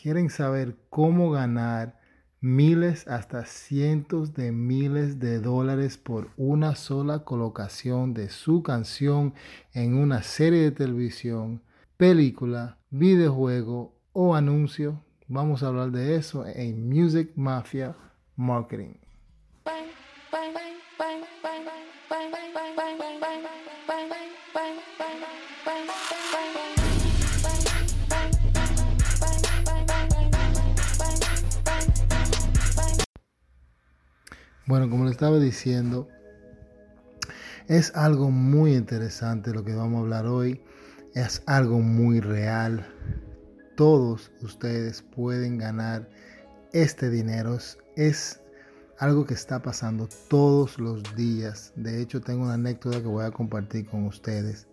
quieren saber cómo ganar miles hasta cientos de miles de dólares por una sola colocación de su canción en una serie de televisión, película, videojuego o anuncio. Vamos a hablar de eso en Music Mafia Marketing. Bueno, como le estaba diciendo, es algo muy interesante lo que vamos a hablar hoy. Es algo muy real. Todos ustedes pueden ganar este dinero. Es algo que está pasando todos los días. De hecho, tengo una anécdota que voy a compartir con ustedes.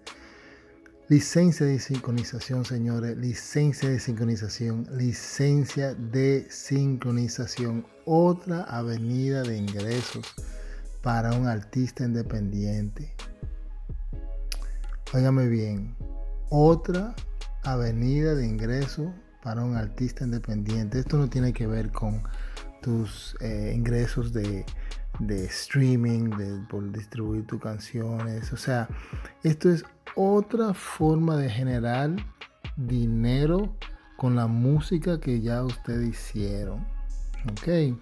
Licencia de sincronización, señores. Licencia de sincronización. Licencia de sincronización. Otra avenida de ingresos para un artista independiente. Óigame bien. Otra avenida de ingresos para un artista independiente. Esto no tiene que ver con tus eh, ingresos de, de streaming, de, por distribuir tus canciones. O sea, esto es otra forma de generar dinero con la música que ya ustedes hicieron. ¿Ok?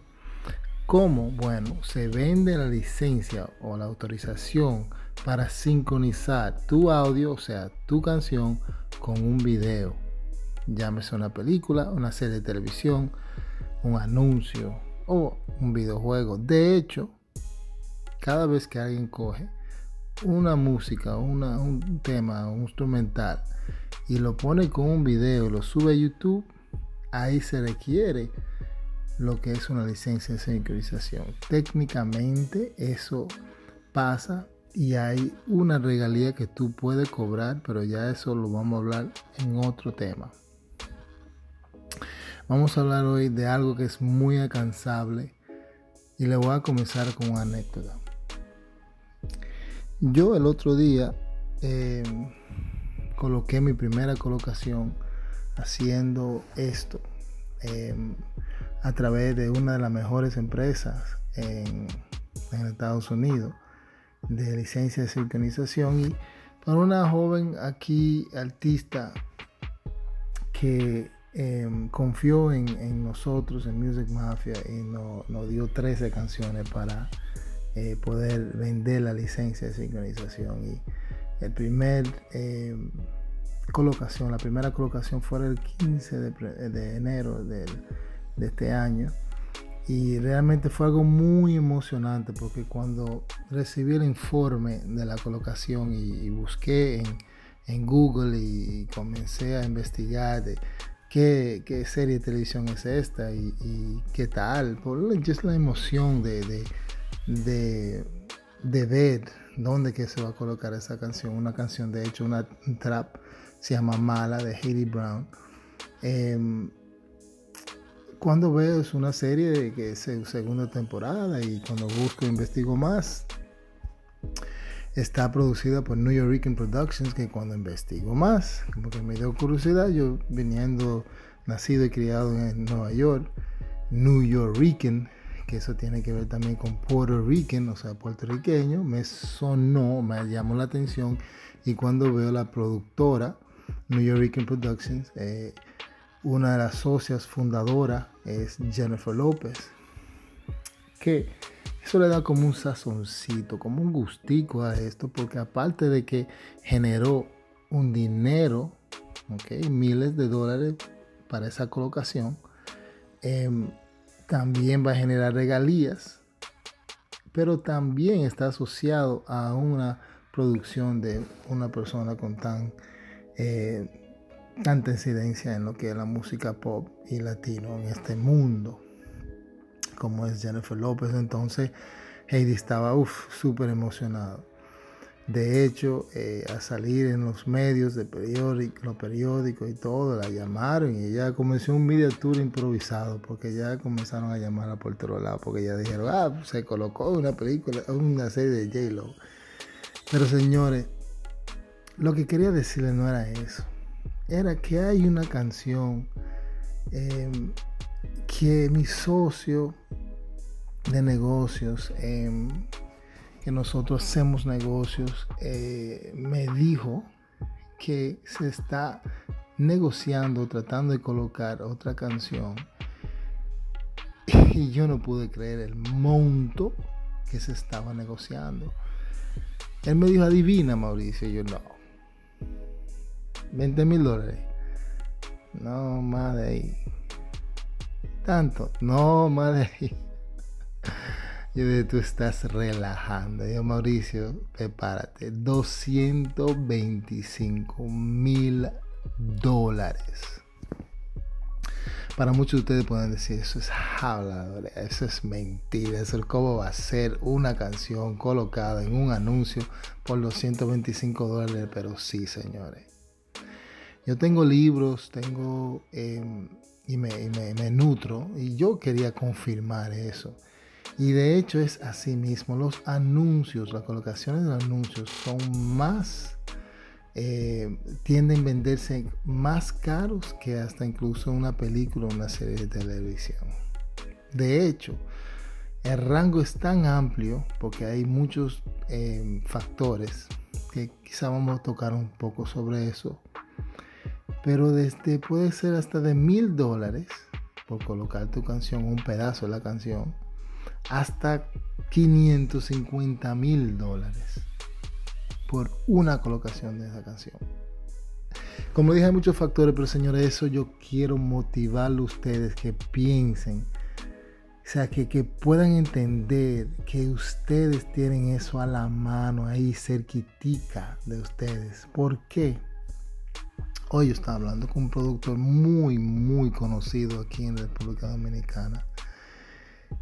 ¿Cómo? Bueno, se vende la licencia o la autorización para sincronizar tu audio, o sea, tu canción, con un video. Llámese una película, una serie de televisión, un anuncio o un videojuego. De hecho, cada vez que alguien coge una música, un tema, un instrumental y lo pone con un video y lo sube a YouTube, ahí se requiere lo que es una licencia de sincronización. Técnicamente eso pasa y hay una regalía que tú puedes cobrar, pero ya eso lo vamos a hablar en otro tema. Vamos a hablar hoy de algo que es muy alcanzable y le voy a comenzar con una anécdota. Yo el otro día eh, coloqué mi primera colocación haciendo esto eh, a través de una de las mejores empresas en, Estados Unidos de licencia de sincronización. Y para una joven aquí artista que eh, confió en, nosotros en Music Mafia y nos dio 13 canciones para eh, poder vender la licencia de sincronización. Y el primer eh, colocación, la primera colocación fue el 15 de, enero de este año. Y realmente fue algo muy emocionante porque cuando recibí el informe de la colocación y, busqué en, Google y, comencé a investigar de qué, serie de televisión es esta y, qué tal, por just la emoción de de, ver dónde que se va a colocar esa canción. Una canción, de hecho, una trap, se llama Mala de Hayley Brown. Em, cuando veo es una serie de que es segunda temporada y cuando busco e investigo más, está producida por New York Productions, que cuando investigo más, como que me dio curiosidad, yo viniendo, nacido y criado en Nueva York, New Yorkican, que eso tiene que ver también con Puerto Rican, o sea, puertorriqueño, me sonó, me llamó la atención y cuando veo la productora New York Productions, eh, una de las socias fundadoras es Jennifer López, que eso le da como un sazoncito, como un gustico a esto, porque aparte de que generó un dinero, okay, miles de dólares para esa colocación, eh, también va a generar regalías, pero también está asociado a una producción de una persona con tan eh, tanta incidencia en lo que es la música pop y latino en este mundo, como es Jennifer López. Entonces, Heidi estaba súper emocionado. De hecho, eh, a salir en los medios de los periódicos y todo, la llamaron y ella comenzó un video tour improvisado porque ya comenzaron a llamarla por otro lado porque ya dijeron, ah, se colocó una película, una serie de J-Lo. Pero señores, lo que quería decirle no era eso. Era que hay una canción em, que mi socio de negocios, em, que nosotros hacemos negocios, eh, me dijo que se está negociando, tratando de colocar otra canción. Y yo no pude creer el monto que se estaba negociando. Él me dijo, adivina, Mauricio. Yo, no. 20 mil dólares. No, ahí. Tanto. No, ahí. Yo dije, tú estás relajando. Yo, Mauricio, prepárate. 225 mil dólares. Para muchos de ustedes pueden decir, eso es hablador, eso es mentira, eso es cómo va a ser una canción colocada en un anuncio por los 125 dólares, pero sí, señores. Yo tengo libros, tengo em, y, me, nutro y yo quería confirmar eso. Y de hecho es así mismo, los anuncios, las colocaciones de anuncios son más eh, tienden a venderse más caros que hasta incluso una película o una serie de televisión. De hecho, el rango es tan amplio porque hay muchos eh, factores que quizá vamos a tocar un poco sobre eso. Pero desde puede ser hasta de mil dólares por colocar tu canción, un pedazo de la canción, hasta 550 mil dólares por una colocación de esa canción. Como dije, hay muchos factores, pero señores, eso yo quiero motivarle a ustedes que piensen, o sea, que, que puedan entender que ustedes tienen eso a la mano, ahí cerquitica de ustedes. ¿Por qué? Hoy yo estaba hablando con un productor muy, muy conocido aquí en República Dominicana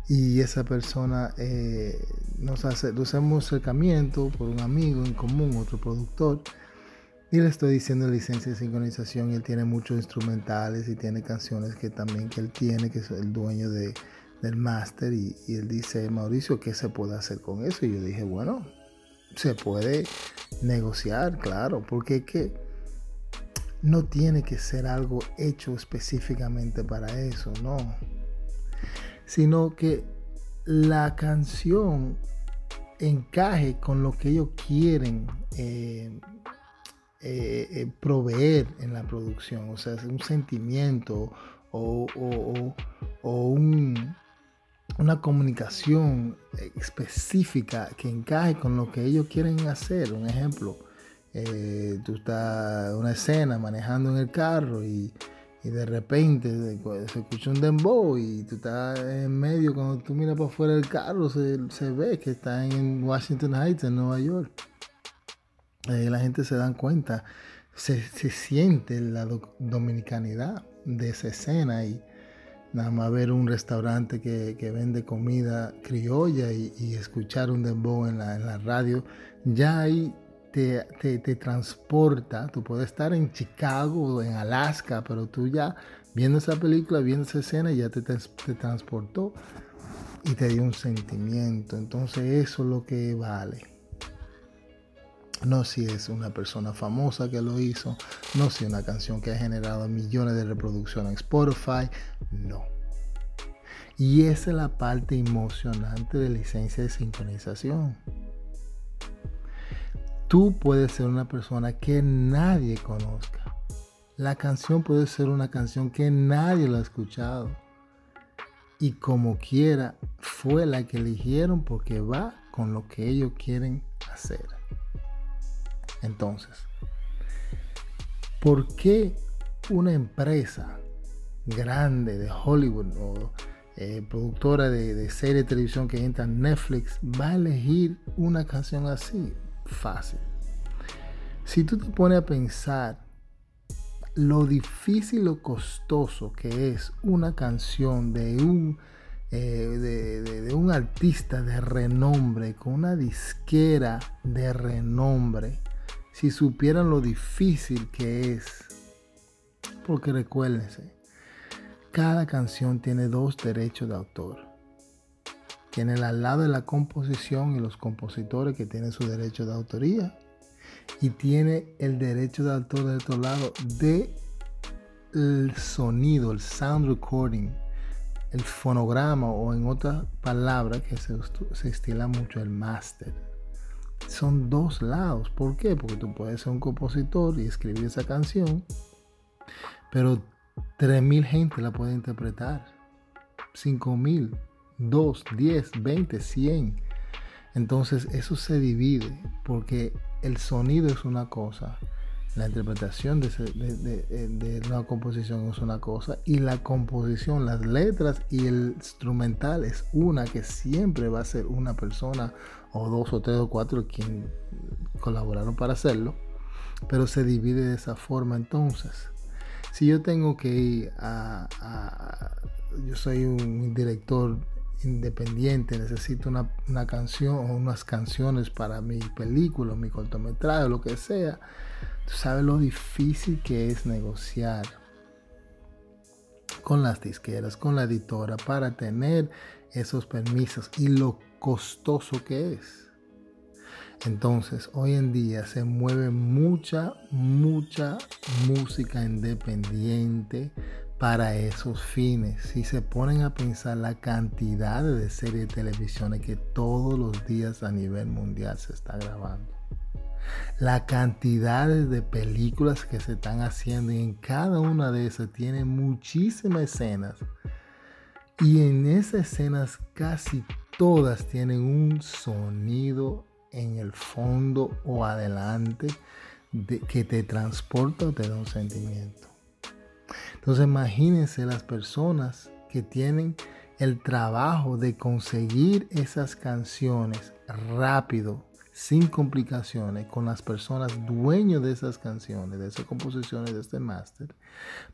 y esa persona eh, nos hace, nos hacemos acercamiento por un amigo en común, otro productor, y le estoy diciendo licencia de sincronización, él tiene muchos instrumentales y tiene canciones que también que él tiene, que es el dueño de, del máster, y, él dice, Mauricio, ¿qué se puede hacer con eso? Y yo dije, bueno, se puede negociar, claro, porque que no tiene que ser algo hecho específicamente para eso, no sino que la canción encaje con lo que ellos quieren eh, eh, eh, proveer en la producción, o sea, un sentimiento o, una comunicación específica que encaje con lo que ellos quieren hacer. Un ejemplo, tú estás en una escena manejando en el carro y y de repente se escucha un dembow y tú estás en medio, cuando tú miras para afuera del carro, se, ve que está en Washington Heights, en Nueva York. Ahí la gente se da cuenta, se, siente la dominicanidad de esa escena y nada más ver un restaurante que, vende comida criolla y, escuchar un dembow en la, en la radio, ya ahí te, transporta. Tú puedes estar en Chicago o en Alaska, pero tú ya viendo esa película, viendo esa escena, ya te, transportó y te dio un sentimiento. Entonces eso es lo que vale. No si es una persona famosa que lo hizo, no si una canción que ha generado millones de reproducciones en Spotify, no. Y esa es la parte emocionante de licencia de sincronización. Tú puedes ser una persona que nadie conozca. La canción puede ser una canción que nadie la ha escuchado. Y como quiera, fue la que eligieron porque va con lo que ellos quieren hacer. Entonces, ¿por qué una empresa grande de Hollywood o eh, productora de, de serie de televisión que entra en Netflix va a elegir una canción así? Fácil. Si tú te pones a pensar lo difícil o costoso que es una canción de un, eh, de, un artista de renombre, con una disquera de renombre, si supieran lo difícil que es, porque recuérdense, cada canción tiene dos derechos de autor. Tiene al lado de la composición y los compositores que tienen su derecho de autoría. Y tiene el derecho de autor del otro lado de el sonido, el sound recording, el fonograma o en otra palabra que se, se estila mucho, el master. Son dos lados. ¿Por qué? Porque tú puedes ser un compositor y escribir esa canción, pero 3.000 gente la puede interpretar. 5.000, 2, 10, 20, 100. Entonces eso se divide porque el sonido es una cosa, la interpretación de, de, una composición es una cosa y la composición, las letras y el instrumental es una que siempre va a ser una persona o dos o tres o cuatro quien colaboraron para hacerlo, pero se divide de esa forma entonces. Si yo tengo que ir a yo soy un director independiente, necesito una, una, canción o unas canciones para mi película, mi cortometraje, lo que sea, tú sabes lo difícil que es negociar con las disqueras, con la editora, para tener esos permisos y lo costoso que es. Entonces, hoy en día se mueve mucha, mucha música independiente para esos fines. Si se ponen a pensar la cantidad de series de televisión que todos los días a nivel mundial se está grabando. La cantidad de películas que se están haciendo y en cada una de esas tiene muchísimas escenas. Y en esas escenas casi todas tienen un sonido en el fondo o adelante que te transporta o te da un sentimiento. Entonces imagínense las personas que tienen el trabajo de conseguir esas canciones rápido, sin complicaciones, con las personas dueños de esas canciones, de esas composiciones, de este máster,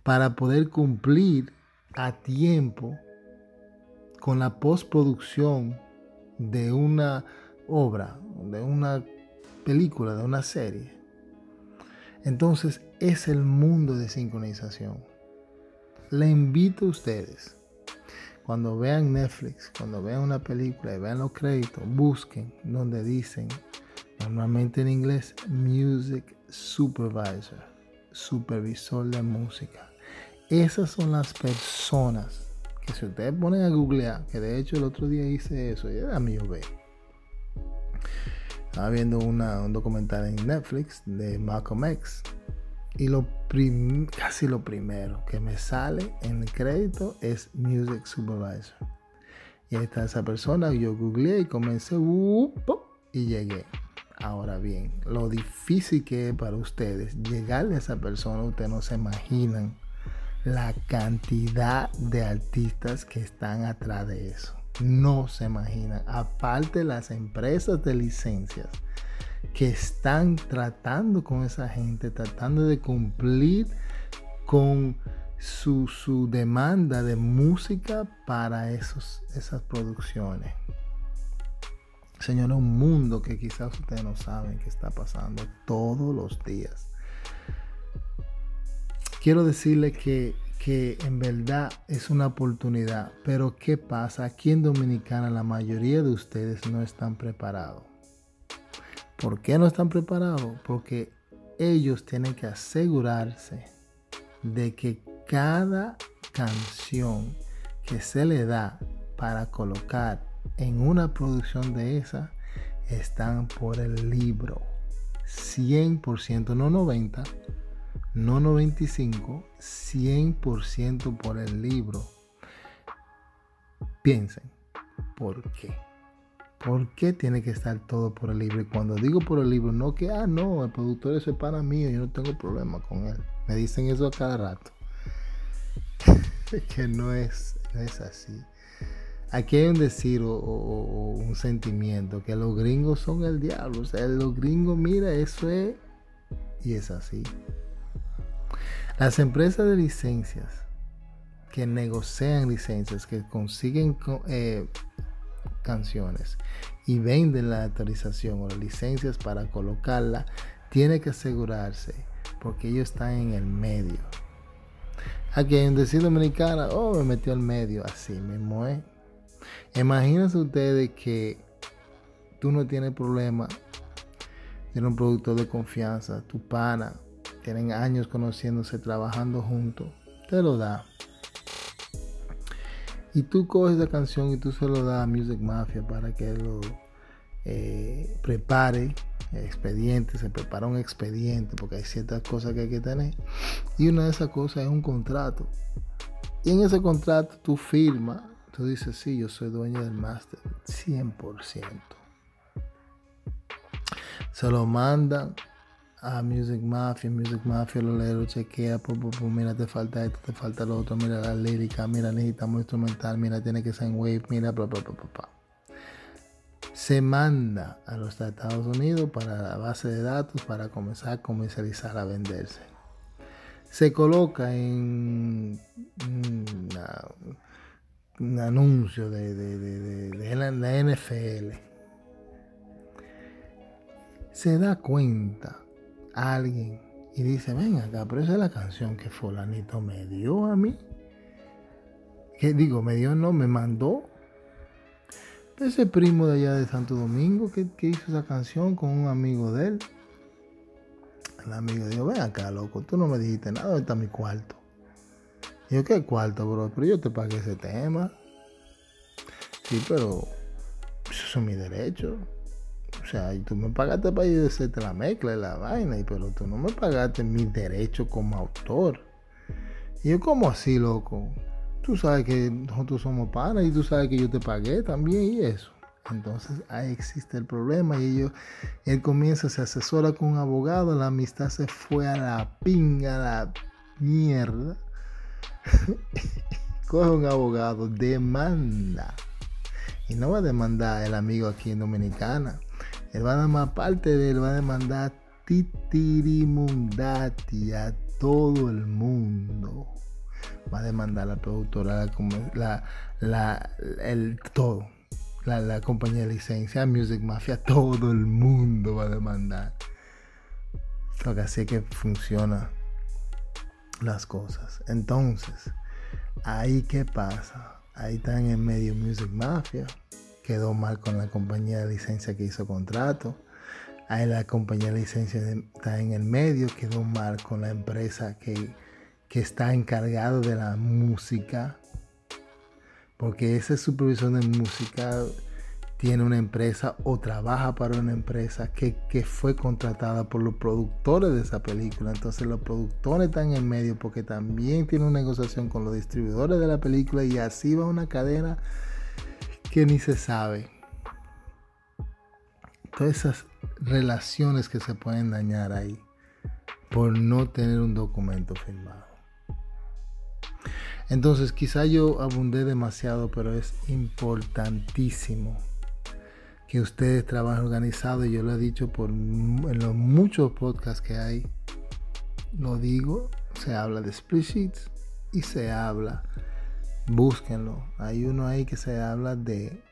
para poder cumplir a tiempo con la postproducción de una obra, de una película, de una serie. Entonces es el mundo de sincronización le invito a ustedes, cuando vean Netflix, cuando vean una película y vean los créditos, busquen donde dicen, normalmente en inglés, Music Supervisor, supervisor de música. Esas son las personas que si ustedes ponen a googlear, que de hecho el otro día hice eso, y era mío ver. Estaba viendo un documental en Netflix de Malcolm X y lo casi lo primero que me sale en el crédito es Music Supervisor. Y ahí está esa persona, yo googleé y comencé y llegué. Ahora bien, lo difícil que es para ustedes llegarle a esa persona, ustedes no se imaginan la cantidad de artistas que están atrás de eso. No se imaginan. Aparte las empresas de licencias que están tratando con esa gente, tratando de cumplir con su, demanda de música para esos, esas producciones. Señor, un mundo que quizás ustedes no saben que está pasando todos los días. Quiero decirle que, que en verdad es una oportunidad, pero ¿qué pasa? Aquí en Dominicana la mayoría de ustedes no están preparados. ¿Por qué no están preparados? Porque ellos tienen que asegurarse de que cada canción que se le da para colocar en una producción de esa están por el libro. 100%, no 90, no 95, 100% por el libro. Piensen, ¿por qué? ¿Por qué tiene que estar todo por el libro? Y cuando digo por el libro, no que, ah, no, el productor es para mío, yo no tengo problema con él. Me dicen eso a cada rato. que no es, es así. Aquí hay un decir o, un sentimiento que los gringos son el diablo. O sea, los gringos, mira, eso es. Y es así. Las empresas de licencias que negocian licencias, que consiguen eh, canciones y venden la autorización o las licencias para colocarla, tiene que asegurarse porque ellos están en el medio. Aquí en decir dominicana, oh, me metió al medio, así mismo es. Imagínense ustedes que tú no tienes problema, tienes un productor de confianza, tu pana, tienen años conociéndose, trabajando juntos, te lo da. Y tú coges esa canción y tú se lo das a Music Mafia para que lo eh, prepare expediente, se prepara un expediente porque hay ciertas cosas que hay que tener. Y una de esas cosas es un contrato. Y en ese contrato tú firmas, tú dices, sí, yo soy dueño del máster, 100%. Se lo mandan a Music Mafia, Music Mafia lo lee, lo chequea, pues, mira, te falta esto, te falta lo otro, mira la lírica, mira, necesitamos instrumental, mira, tiene que ser en wave, mira, bla, bla, bla, bla, Se manda a los Estados Unidos para la base de datos para comenzar a comercializar, a venderse. Se coloca en un anuncio de, de la NFL. Se da cuenta alguien y dice, ven acá, pero esa es la canción que fulanito me dio a mí. Que digo, me dio, no, me mandó. Ese primo de allá de Santo Domingo que, hizo esa canción con un amigo de él. El amigo dijo, ven acá, loco, tú no me dijiste nada, ¿dónde está mi cuarto? Yo, ¿qué cuarto, bro? Pero yo te pagué ese tema. Sí, pero eso son mis derechos. Sea, tú me pagaste para yo hacerte la mezcla y la vaina, pero tú no me pagaste mi derecho como autor. Y yo, ¿cómo así, loco? Tú sabes que nosotros somos panas y tú sabes que yo te pagué también y eso. Entonces ahí existe el problema y ellos, él comienza, se asesora con un abogado, la amistad se fue a la pinga, a la mierda. Coge un abogado, demanda. Y no va a demandar el amigo aquí en Dominicana. Él va a dar parte de él, va a demandar titirimundati a todo el mundo. Va a demandar la productora, la, la, el todo. La, compañía de licencia, Music Mafia, todo el mundo va a demandar. Porque así es que funciona las cosas. Entonces, ahí qué pasa. Ahí está en medio Music Mafia quedó mal con la compañía de licencia que hizo contrato. Ahí la compañía de licencia está en el medio, quedó mal con la empresa que, que está encargado de la música. Porque ese supervisor de música tiene una empresa o trabaja para una empresa que, que, fue contratada por los productores de esa película. Entonces los productores están en el medio porque también tiene una negociación con los distribuidores de la película y así va una cadena que ni se sabe. Todas esas relaciones que se pueden dañar ahí por no tener un documento firmado. Entonces quizá yo abundé demasiado, pero es importantísimo que ustedes trabajen organizado. Yo lo he dicho por en los muchos podcasts que hay. Lo digo, se habla de split sheets y se habla Búsquenlo. Hay uno ahí que se habla de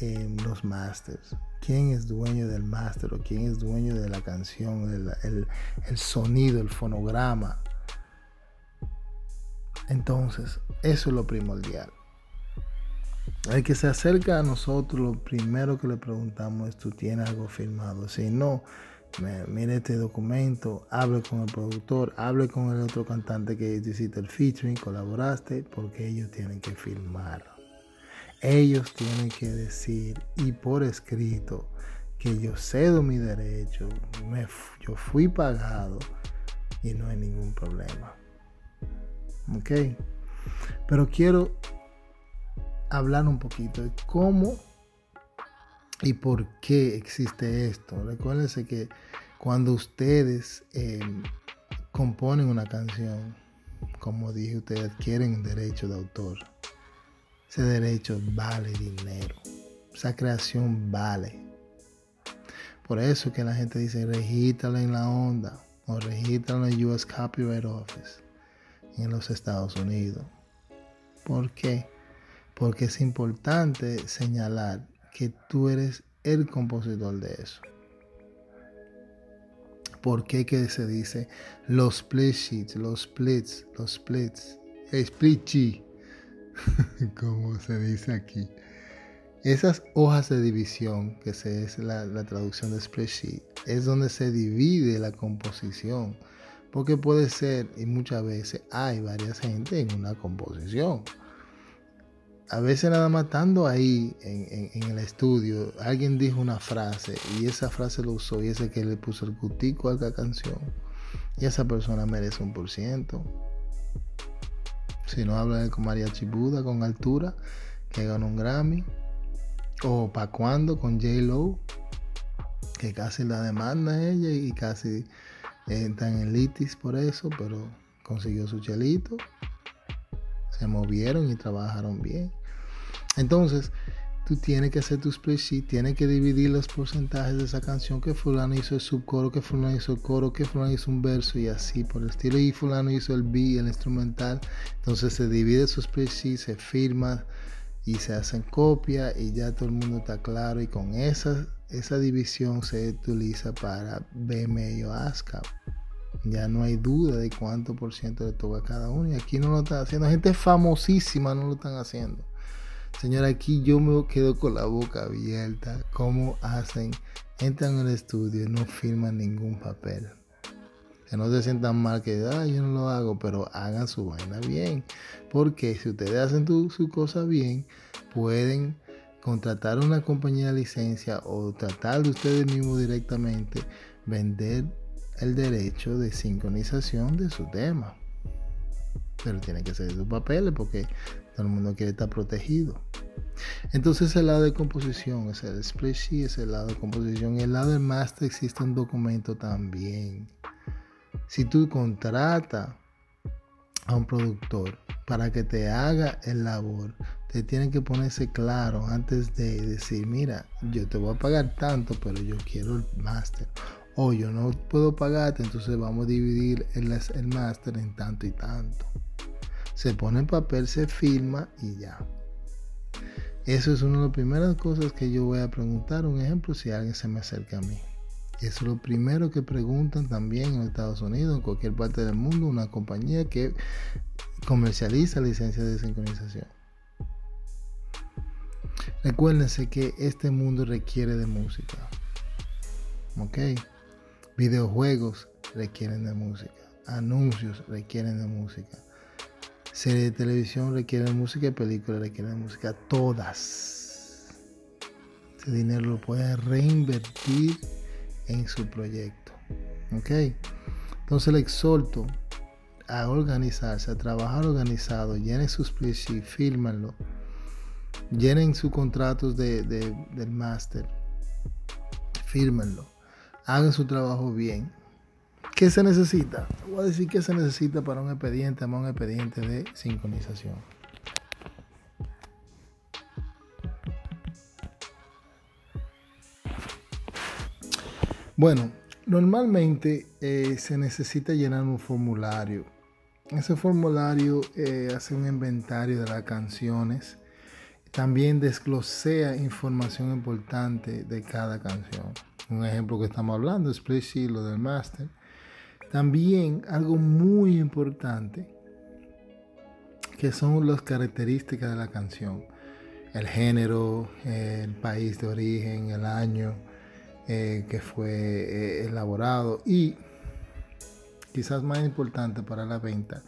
eh, los masters. ¿Quién es dueño del máster o quién es dueño de la canción, el, el sonido, el fonograma? Entonces, eso es lo primordial. El que se acerca a nosotros, lo primero que le preguntamos es, ¿tú tienes algo firmado? Si no, mire este documento, hable con el productor, hable con el otro cantante que hiciste el featuring, colaboraste, porque ellos tienen que firmar. Ellos tienen que decir y por escrito que yo cedo mi derecho, yo fui pagado y no hay ningún problema. ¿Ok? Pero quiero hablar un poquito de cómo y por qué existe esto. Recuérdense que cuando ustedes em, componen una canción, como dije, ustedes adquieren un derecho de autor. Ese derecho vale dinero. Esa creación vale. Por eso que la gente dice, regístrala en la onda o regístrala en US Copyright Office en los Estados Unidos. ¿Por qué? Porque es importante señalar que tú eres el compositor de eso. ¿Por qué que se dice los split sheets, los splits, los splits, split como se dice aquí? Esas hojas de división, que es la, la traducción de split sheet, es donde se divide la composición. Porque puede ser, y muchas veces hay varias gente en una composición. A veces nada más estando ahí en, el estudio, alguien dijo una frase y esa frase lo usó y ese que le puso el cutico a la canción. Y esa persona merece un por ciento. Si no habla con María Chibuda con altura, que ganó un Grammy. O Pa' Cuando con J. Lo, que casi la demanda ella y casi Entran en litis por eso, pero consiguió su chelito. Se movieron y trabajaron bien. Entonces, tú tienes que hacer tu spreadsheet, tienes que dividir los porcentajes de esa canción, que fulano hizo el subcoro, que fulano hizo el coro, que fulano hizo un verso y así por el estilo, y fulano hizo el beat, el instrumental. Entonces se divide su spreadsheet, se firma y se hacen copia y ya todo el mundo está claro y con esas esa división se utiliza para BMI o ASCAP. Ya no hay duda de cuánto por ciento le toca cada uno. Y aquí no lo están haciendo. Gente famosísima no lo están haciendo. Señora, aquí yo me quedo con la boca abierta. ¿Cómo hacen? Entran en el estudio y no firman ningún papel. Que no se sientan mal que yo no lo hago, pero hagan su vaina bien. Porque si ustedes hacen su cosa bien, pueden contratar una compañía de licencia o tratar de ustedes mismos directamente vender el derecho de sincronización de su tema. Pero tiene que ser sus papeles porque todo el mundo quiere estar protegido. Entonces el lado de composición es el spreadsheet, es el lado de composición. Y el lado del master existe un documento también. Si tú contratas a un productor para que te haga el labor, te tienen que ponerse claro antes de decir, mira, yo te voy a pagar tanto, pero yo quiero el máster. O yo no puedo pagarte, entonces vamos a dividir el, el máster en tanto y tanto. Se pone en papel, se firma y ya. Eso es una de las primeras cosas que yo voy a preguntar. Un ejemplo, si alguien se me acerca a mí. Eso es lo primero que preguntan también en Estados Unidos, en cualquier parte del mundo, una compañía que comercializa licencias de sincronización. Recuérdense que este mundo requiere de música. ¿Ok? Videojuegos requieren de música. Anuncios requieren de música. Series de televisión requieren música y películas requieren música. Todas. Ese dinero lo pueden reinvertir en su proyecto. ¿Ok? Entonces le exhorto a organizarse, a trabajar organizado, llenen sus y fírmenlo llenen sus contratos de, del máster, fírmenlo, hagan su trabajo bien. ¿Qué se necesita? Voy a decir qué se necesita para un expediente, un expediente de sincronización. Bueno, normalmente eh, se necesita llenar un formulario. Ese formulario eh, hace un inventario de las canciones también desglosea información importante de cada canción. Un ejemplo que estamos hablando es Play lo del master. También algo muy importante que son las características de la canción. El género, el país de origen, el año eh, que fue eh, elaborado y quizás más importante para la venta,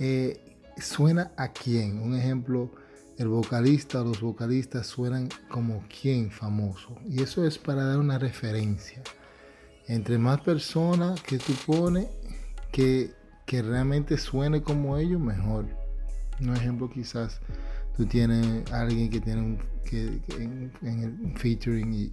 eh, suena a quién. Un ejemplo, el vocalista o los vocalistas suenan como quien famoso. Y eso es para dar una referencia. Entre más personas que tú pones que, que realmente suene como ellos, mejor. Un ejemplo quizás tú tienes alguien que tiene un que, el featuring y,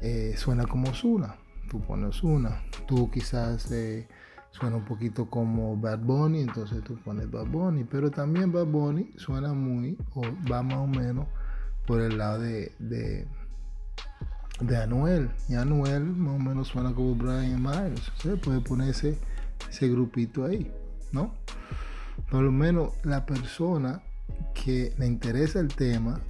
eh, suena como Zuna. Tú pones una. Tú quizás... Eh, suena un poquito como Bad Bunny, entonces tú pones Bad Bunny, pero también Bad Bunny suena muy, o va más o menos por el lado de, de, Anuel, y Anuel más o menos suena como Brian Myers, se puede poner ese, grupito ahí, ¿no? Por lo menos la persona que le interesa el tema,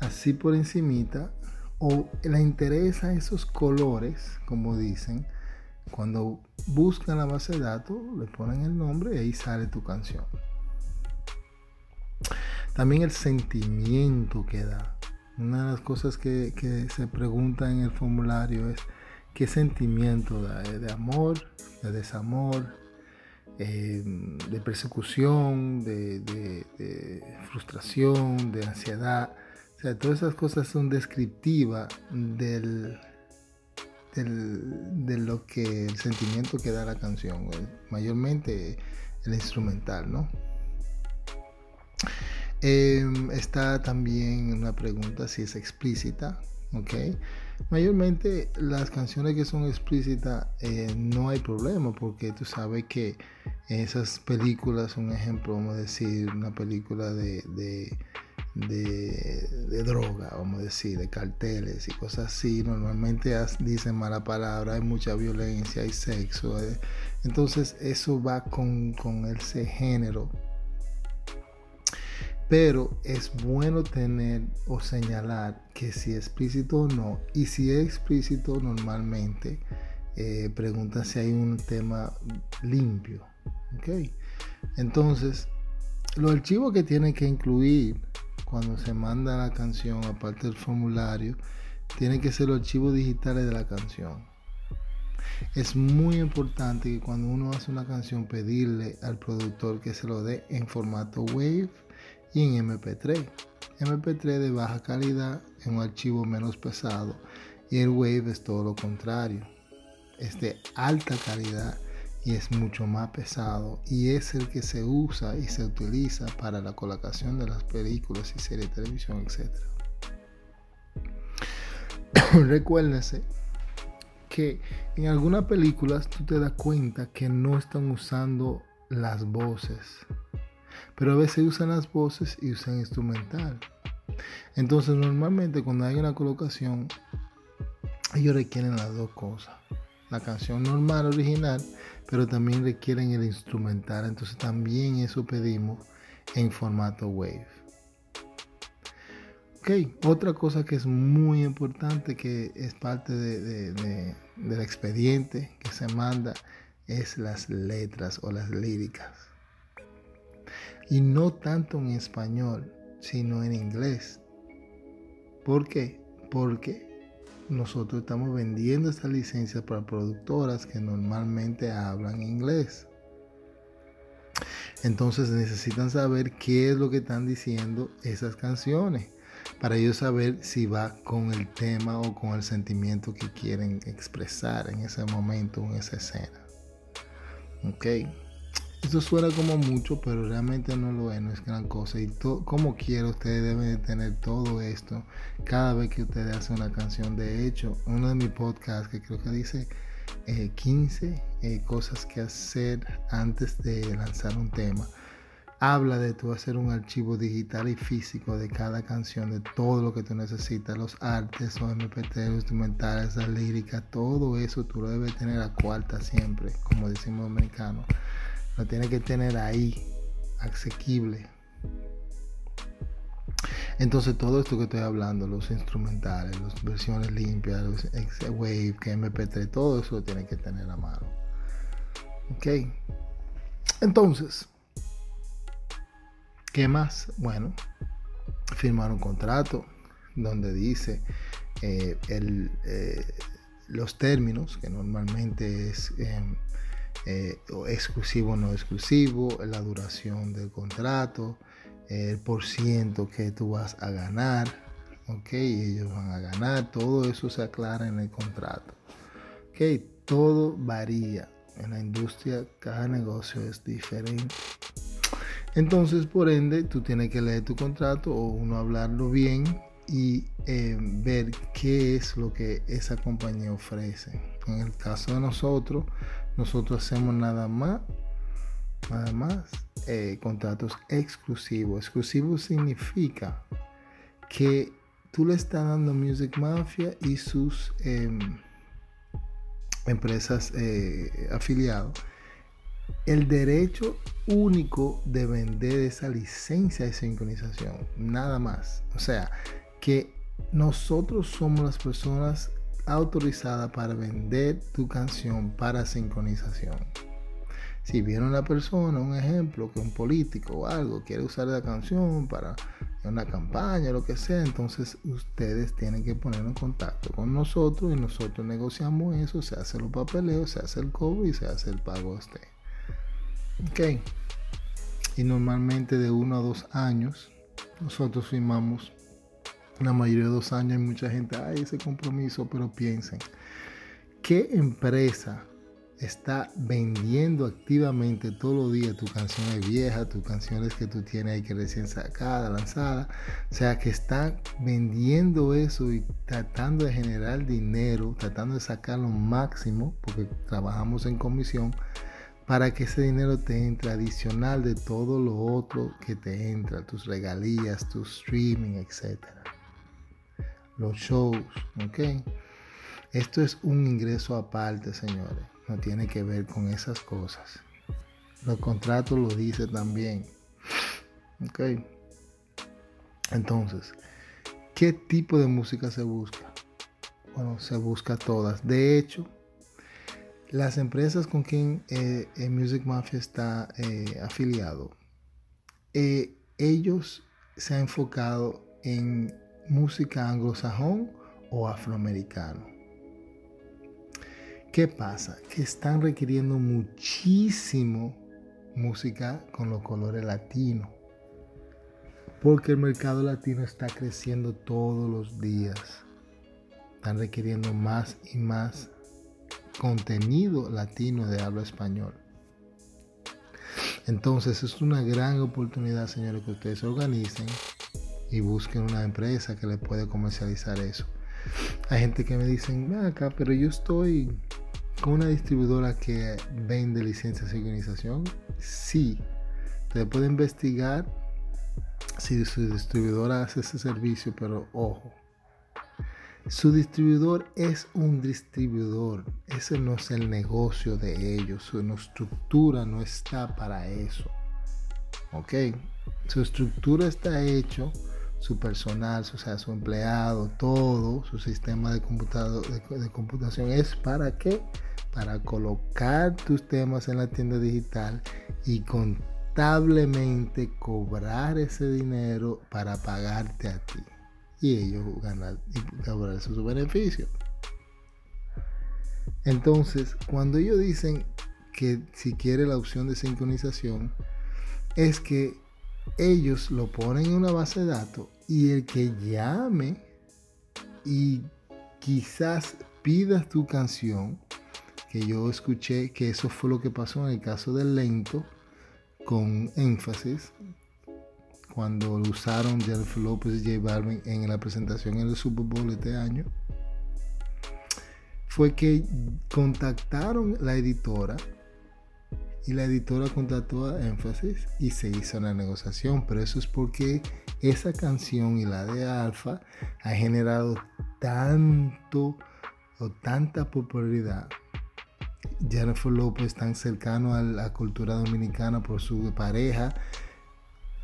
así por encimita, o le interesa esos colores, como dicen, cuando buscan la base de datos, le ponen el nombre y ahí sale tu canción. También el sentimiento que da. Una de las cosas que, se pregunta en el formulario es qué sentimiento da, de amor, de desamor, eh, de persecución, de, frustración, de ansiedad. O sea, todas esas cosas son descriptivas del, de lo que el sentimiento que da la canción, mayormente el instrumental, ¿no? Em, está también una pregunta si es explícita, ¿ok? Mayormente las canciones que son explícitas eh, no hay problema porque tú sabes que esas películas, un ejemplo, vamos a decir, una película de, droga, vamos a decir, de carteles y cosas así, normalmente dicen mala palabra, hay mucha violencia, hay sexo. Eh. Entonces eso va con ese género pero es bueno tener o señalar que si es explícito o no. Y si es explícito, normalmente eh, pregunta si hay un tema limpio. ¿ok? Entonces, los archivos que tiene que incluir cuando se manda la canción, aparte del formulario, tienen que ser los archivos digitales de la canción. Es muy importante que cuando uno hace una canción pedirle al productor que se lo dé en formato WAVE y en MP3. MP3 de baja calidad es un archivo menos pesado y el Wave es todo lo contrario. Es de alta calidad y es mucho más pesado y es el que se usa y se utiliza para la colocación de las películas y series de televisión, etc. Recuérdense que en algunas películas tú te das cuenta que no están usando las voces pero a veces usan las voces y usan instrumental. Entonces normalmente cuando hay una colocación, ellos requieren las dos cosas. La canción normal, original, pero también requieren el instrumental. Entonces también eso pedimos en formato wave. Ok, otra cosa que es muy importante, que es parte del expediente que se manda, es las letras o las líricas y no tanto en español, sino en inglés. ¿Por qué? Porque nosotros estamos vendiendo estas licencias para productoras que normalmente hablan inglés. Entonces necesitan saber qué es lo que están diciendo esas canciones para ellos saber si va con el tema o con el sentimiento que quieren expresar en ese momento, en esa escena. ¿Ok? Eso suena como mucho, pero realmente no lo es, no es gran cosa. Y como quiera, ustedes deben de tener todo esto cada vez que ustedes hacen una canción. De hecho, uno de mis podcasts que creo que dice 15 eh, eh, cosas que hacer antes de lanzar un tema, habla de tú hacer un archivo digital y físico de cada canción, de todo lo que tú necesitas, los artes, los MP3, los instrumentales, la lírica, todo eso tú lo debes tener a cuarta siempre, como decimos los americanos lo tiene que tener ahí, asequible. Entonces todo esto que estoy hablando, los instrumentales, las versiones limpias, los Wave, que MP3, todo eso lo tiene que tener a mano. Ok. Entonces, ¿qué más? Bueno, firmar un contrato donde dice eh, eh, los términos, que normalmente es em, eh, exclusivo o no exclusivo, la duración del contrato, el por ciento que tú vas a ganar, ok, ellos van a ganar, todo eso se aclara en el contrato, ok, todo varía en la industria, cada negocio es diferente. Entonces, por ende, tú tienes que leer tu contrato o uno hablarlo bien y eh, ver qué es lo que esa compañía ofrece. En el caso de nosotros, nosotros hacemos nada más, nada más eh, contratos exclusivos. Exclusivo significa que tú le estás dando Music Mafia y sus em, empresas eh, afiliados el derecho único de vender esa licencia de sincronización, nada más. O sea, que nosotros somos las personas autorizada para vender tu canción para sincronización. Si viene una persona, un ejemplo, que un político o algo quiere usar la canción para una campaña, lo que sea, entonces ustedes tienen que poner en contacto con nosotros y nosotros negociamos eso, se hace los papeleos, se hace el cobro y se hace el pago a usted. Ok. Y normalmente de uno a dos años, nosotros firmamos la mayoría de dos años hay mucha gente, hay ese compromiso, pero piensen, ¿qué empresa está vendiendo activamente todos los días tus canciones viejas, tus canciones que tú tienes ahí que recién sacada, lanzada. O sea, que está vendiendo eso y tratando de generar dinero, tratando de sacar lo máximo, porque trabajamos en comisión, para que ese dinero te entre adicional de todo lo otro que te entra, tus regalías, tu streaming, etc. Los shows, ¿ok? Esto es un ingreso aparte, señores no tiene que ver con esas cosas. Los contratos lo dice también. Ok. Entonces, ¿qué tipo de música se busca? Bueno, se busca todas. De hecho, las empresas con quien eh, Music Mafia está eh, afiliado, eh, ellos se han enfocado en música anglosajón o afroamericano. ¿Qué pasa? Que están requiriendo muchísimo música con los colores latinos. Porque el mercado latino está creciendo todos los días. Están requiriendo más y más contenido latino de habla español. Entonces es una gran oportunidad, señores, que ustedes se organicen y busquen una empresa que le puede comercializar eso. Hay gente que me dicen, acá, pero yo estoy con una distribuidora que vende licencias de sincronización, sí, te puede investigar si su distribuidora hace ese servicio, pero ojo, su distribuidor es un distribuidor, ese no es el negocio de ellos, su estructura no está para eso, ok, su estructura está hecho su personal, o sea, su empleado, todo, su sistema de, computador, de, computación es para qué? Para colocar tus temas en la tienda digital y contablemente cobrar ese dinero para pagarte a ti y ellos ganar y cobrar su beneficio. Entonces, cuando ellos dicen que si quiere la opción de sincronización, es que ellos lo ponen en una base de datos y el que llame y quizás pidas tu canción, que yo escuché que eso fue lo que pasó en el caso del lento, con énfasis, cuando lo usaron Jennifer López y J Balvin en la presentación en el Super Bowl este año, fue que contactaron la editora y la editora contrató a Énfasis y se hizo la negociación, pero eso es porque esa canción y la de Alfa ha generado tanto o tanta popularidad. Jennifer López tan cercano a la cultura dominicana por su pareja.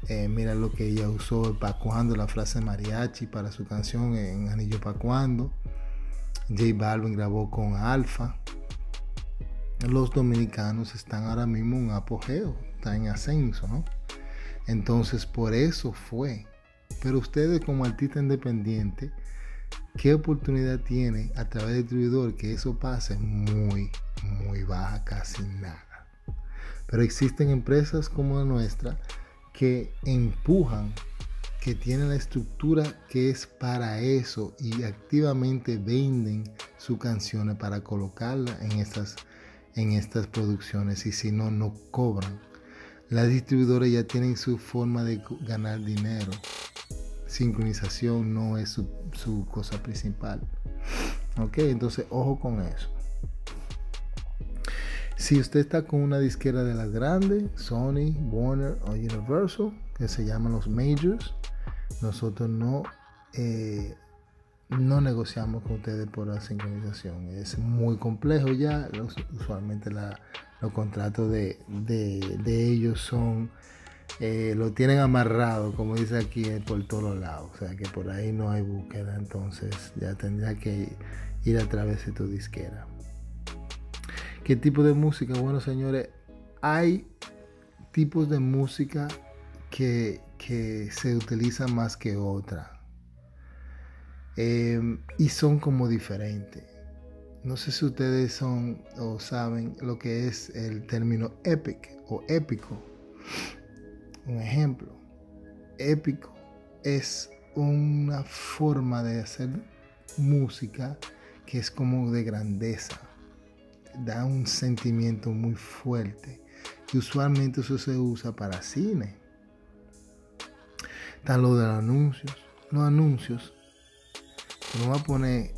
Eh, mira lo que ella usó Pacuando, la frase mariachi para su canción en Anillo Pacuando. J Balvin grabó con Alfa los dominicanos están ahora mismo en apogeo, están en ascenso, ¿no? Entonces, por eso fue. Pero ustedes como artista independiente, ¿qué oportunidad tienen a través del distribuidor que eso pase? Muy, muy baja, casi nada. Pero existen empresas como la nuestra que empujan, que tienen la estructura que es para eso y activamente venden sus canciones para colocarla en estas en estas producciones y si no, no cobran. Las distribuidoras ya tienen su forma de ganar dinero. Sincronización no es su, cosa principal. Ok, entonces ojo con eso. Si usted está con una disquera de las grandes, Sony, Warner o Universal, que se llaman los majors, nosotros no eh, no negociamos con ustedes por la sincronización. Es muy complejo ya. usualmente los contratos de, ellos son, eh, lo tienen amarrado, como dice aquí, eh, por todos lados. O sea que por ahí no hay búsqueda. Entonces ya tendría que ir a través de tu disquera. ¿Qué tipo de música? Bueno, señores, hay tipos de música que que se utiliza más que otra. Em, y son como diferentes. No sé si ustedes son o saben lo que es el término epic o épico. Un ejemplo, épico es una forma de hacer música que es como de grandeza, da un sentimiento muy fuerte y usualmente eso se usa para cine. Está lo de los anuncios. Los anuncios, tú no vas a poner,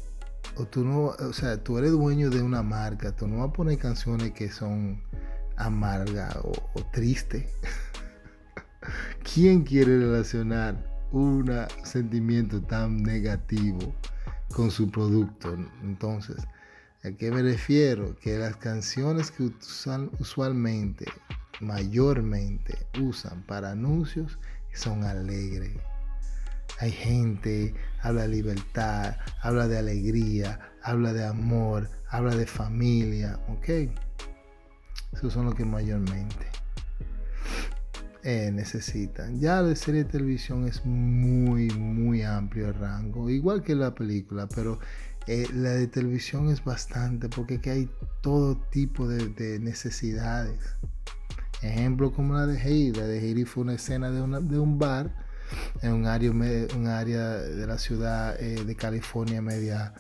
o tú no, o sea, tú eres dueño de una marca, tú no vas a poner canciones que son amargas o, o tristes. ¿Quién quiere relacionar un sentimiento tan negativo con su producto? Entonces, ¿a qué me refiero? Que las canciones que usan usualmente, mayormente usan para anuncios, son alegres. Hay gente, habla de libertad, habla de alegría, habla de amor, habla de familia, ¿ok? Esos son los que mayormente eh, necesitan. Ya la serie de televisión es muy, muy amplio el rango, igual que la película, pero eh, la de televisión es bastante porque aquí hay todo tipo de, necesidades. Ejemplo como la de Heidi. La de Heidi fue una escena de, de un bar en un área, un área de la ciudad eh, de California media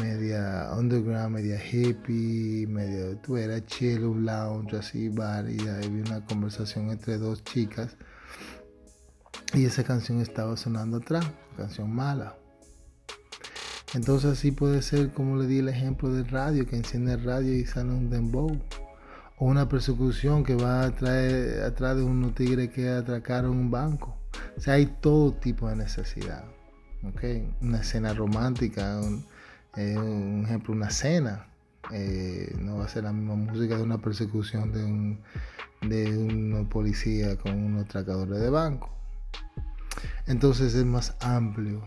media underground, media hippie, medio, tú era chill, un lounge así, bar, y había una conversación entre dos chicas. Y esa canción estaba sonando atrás, canción mala. Entonces así puede ser como le di el ejemplo del radio, que enciende el radio y sale un dembow. O una persecución que va a traer atrás de unos tigres que atracaron un banco. O sea, hay todo tipo de necesidad. Una escena romántica, un, eh, ejemplo, una cena. Eh, no va a ser la misma música de una persecución de un, de un policía con unos atracadores de banco. Entonces es más amplio.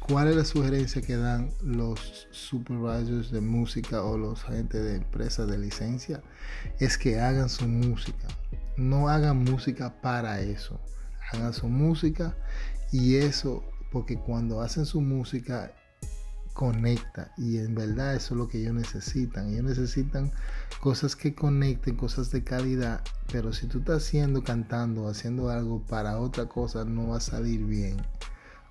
¿Cuál es la sugerencia que dan los supervisors de música o los agentes de empresas de licencia? Es que hagan su música. No hagan música para eso. Hagan su música y eso, porque cuando hacen su música conecta y en verdad eso es lo que ellos necesitan. Ellos necesitan cosas que conecten, cosas de calidad, pero si tú estás haciendo, cantando, haciendo algo para otra cosa, no va a salir bien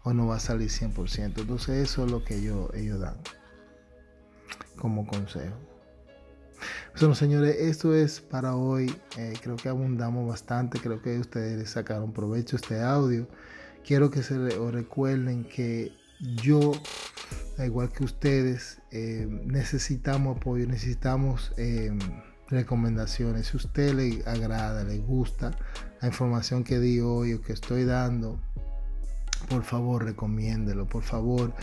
o no va a salir 100%. Entonces eso es lo que ellos, ellos dan como consejo. Bueno, señores, esto es para hoy. Eh, creo que abundamos bastante. Creo que ustedes sacaron provecho este audio. Quiero que se recuerden que yo igual que ustedes, eh, necesitamos apoyo, necesitamos eh, recomendaciones. Si a usted le agrada, le gusta la información que di hoy o que estoy dando, por favor recomiéndelo, por favor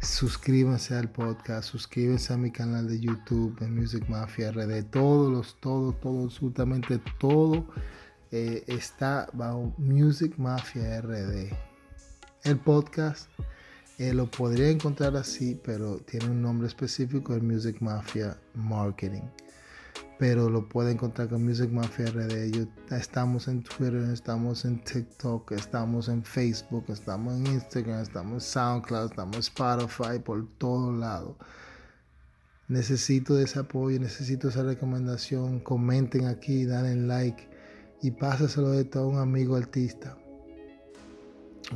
suscríbanse al podcast, suscríbanse a mi canal de YouTube en Music Mafia RD, todos los, todo, todo, absolutamente todo eh, está bajo Music Mafia RD. El podcast eh, lo podría encontrar así, pero tiene un nombre específico, el Music Mafia Marketing. Pero lo puede encontrar con Music Mafia RD. estamos en Twitter, estamos en TikTok, estamos en Facebook, estamos en Instagram, estamos en SoundCloud, estamos en Spotify, por todo lado. Necesito ese apoyo, necesito esa recomendación. Comenten aquí, denle like y pásaselo de todo un amigo artista.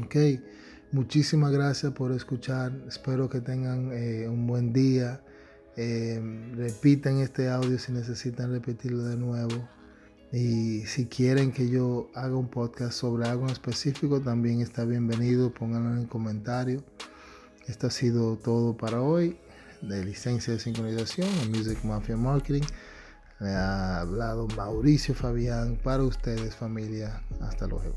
Ok. Muchísimas gracias por escuchar. Espero que tengan eh, un buen día. Eh, repiten este audio si necesitan repetirlo de nuevo. Y si quieren que yo haga un podcast sobre algo en específico, también está bienvenido. Pónganlo en el comentario. Esto ha sido todo para hoy de licencia de sincronización en Music Mafia Marketing. Le ha hablado Mauricio Fabián para ustedes familia. Hasta luego.